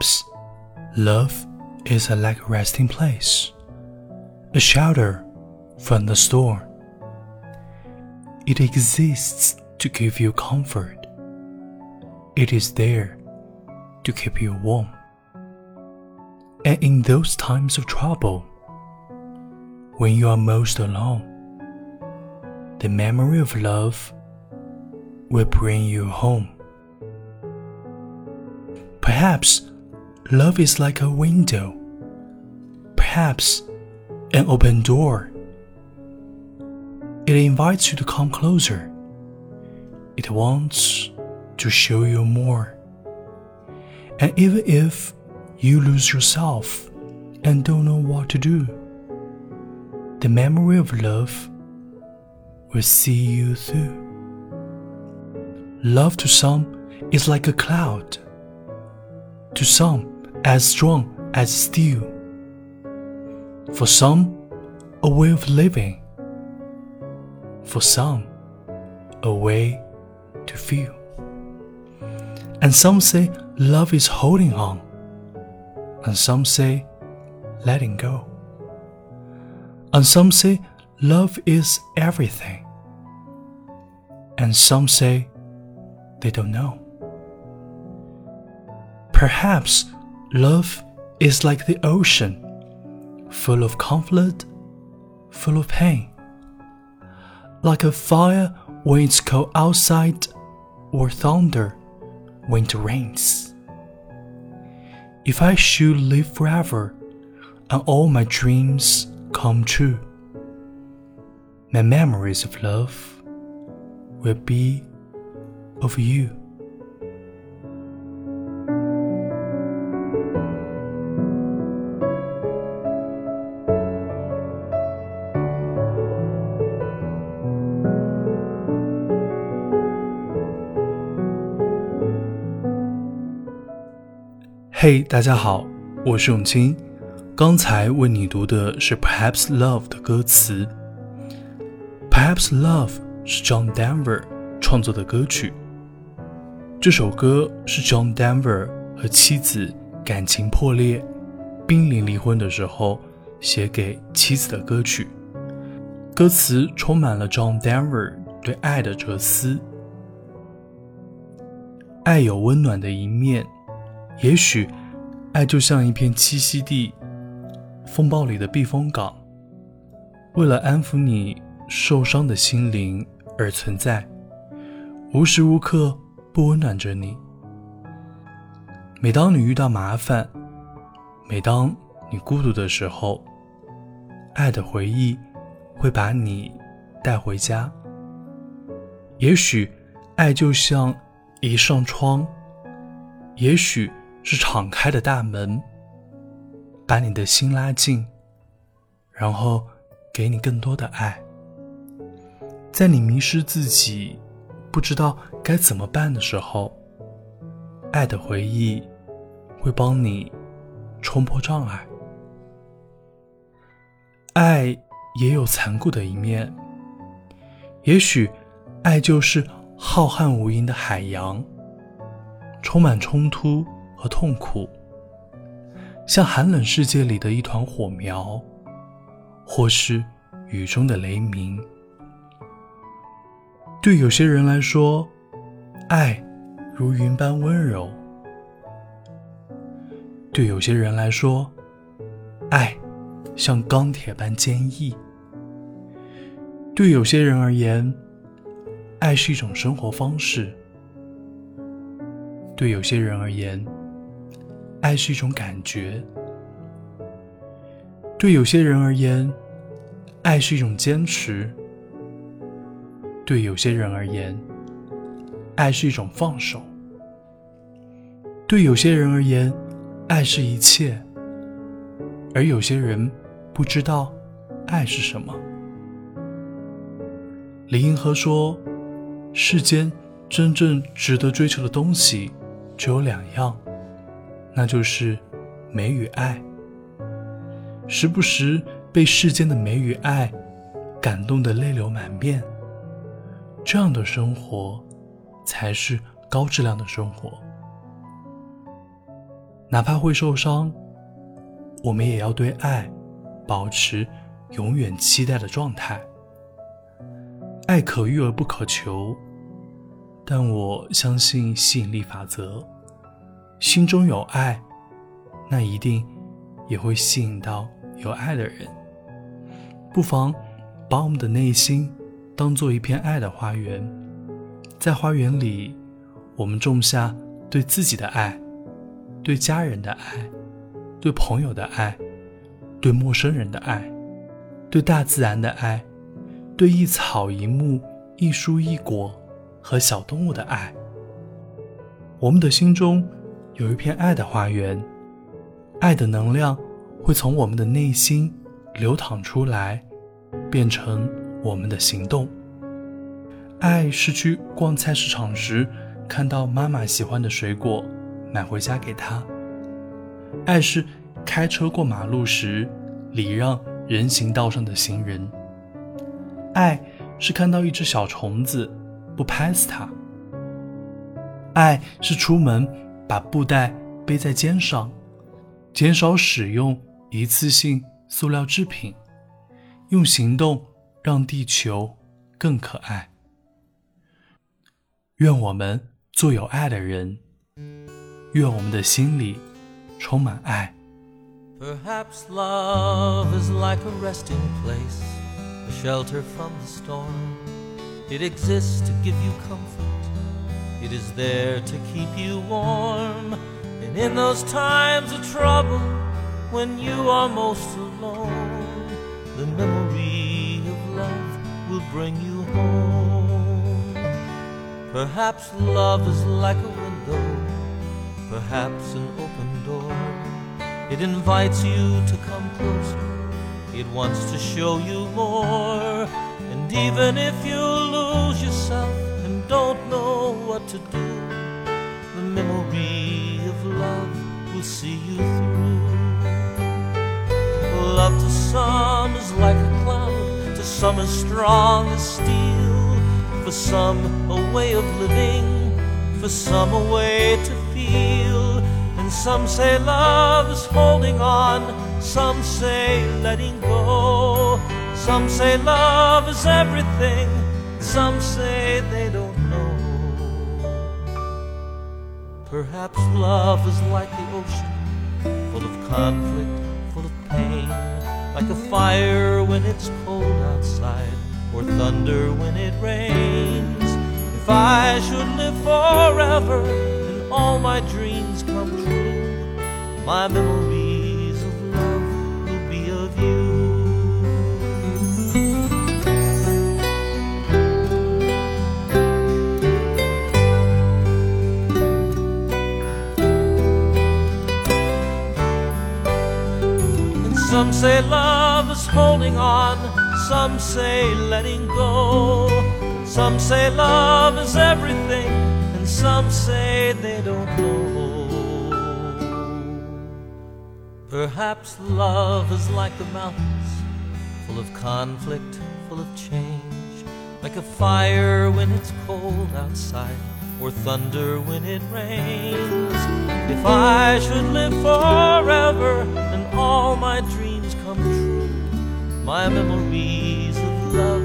Perhaps love is a like resting place, a shelter from the storm. It exists to give you comfort. It is there to keep you warm. And in those times of trouble, when you are most alone, the memory of love will bring you home. Perhaps love is like a window, perhaps an open door. It invites you to come closer. It wants to show you more. And even if you lose yourself and don't know what to do, the memory of love will see you through. Love to some is like a cloud, to some as strong as steel, for some a way of living, for some a way to feel. And some say love is holding on, and some say letting go. And some say love is everything. And some say they don't know. Perhaps love is like the ocean, full of conflict, full of pain. Like a fire when it's cold outside, or thunder when it rains. If I should live forever and all my dreams come true, my memories of love will be of you. 嘿，大家好，我是永清。刚才为你读的是《Perhaps Love》的歌词。《Perhaps Love》是 John Denver 创作的歌曲。这首歌是 John Denver 和妻子感情破裂、濒临离婚的时候写给妻子的歌曲。歌词充满了 John Denver 对爱的哲思。爱有温暖的一面。也许，爱就像一片栖息地，风暴里的避风港，为了安抚你受伤的心灵而存在，无时无刻不温暖着你。每当你遇到麻烦，每当你孤独的时候，爱的回忆会把你带回家。也许，爱就像一扇窗，也许。是敞开的大门，把你的心拉近，然后给你更多的爱。在你迷失自己、不知道该怎么办的时候，爱的回忆会帮你冲破障碍。爱也有残酷的一面，也许爱就是浩瀚无垠的海洋，充满冲突。和痛苦，像寒冷世界里的一团火苗，或是雨中的雷鸣。对有些人来说，爱如云般温柔；对有些人来说，爱像钢铁般坚毅；对有些人而言，爱是一种生活方式；对有些人而言，爱是一种感觉，对有些人而言，爱是一种坚持；对有些人而言，爱是一种放手；对有些人而言，爱是一切；而有些人不知道爱是什么。李银河说：“世间真正值得追求的东西，只有两样。”那就是美与爱。时不时被世间的美与爱感动得泪流满面，这样的生活才是高质量的生活。哪怕会受伤，我们也要对爱保持永远期待的状态。爱可遇而不可求，但我相信吸引力法则。心中有爱，那一定也会吸引到有爱的人。不妨把我们的内心当做一片爱的花园，在花园里，我们种下对自己的爱。对家人的爱，对朋友的爱，对陌生人的爱，对大自然的爱，对一草一木、一蔬一果和小动物的爱。我们的心中有一片爱的花园，爱的能量会从我们的内心流淌出来，变成我们的行动。爱是去逛菜市场时看到妈妈喜欢的水果。买回家给她。爱是开车过马路时礼让人行道上的行人。爱是看到一只小虫子不拍死它。爱是出门把布袋背在肩上，减少使用一次性塑料制品，用行动让地球更可爱。愿我们做有爱的人。愿我们的心里充满爱。Perhaps love is like a resting place, a shelter from the storm. It exists to give you comfort, it is there to keep you warm. And in those times of trouble, when you are most alone, the memory of love will bring you home. Perhaps love is like a window perhaps an open door. It invites you to come closer, it wants to show you more. And even if you lose yourself to do, the memory of love will see you through. Love to some is like a cloud, to some as strong as steel. For some, a way of living, for some, a way to feel. And some say love is holding on, some say letting go. Some say love is everything, some say they don't Perhaps love is like the ocean, full of conflict, full of pain, like a fire when it's cold outside, or thunder when it rains. If I should live forever, and all my dreams come true. My memories some say love is holding on, some say letting go. Some say love is everything and some say they don't know. Perhaps love is like the mountains, full of conflict, full of change, like a fire when it's cold outside, or thunder when it rains. If I should live forever all my dreams come true, my memories of love.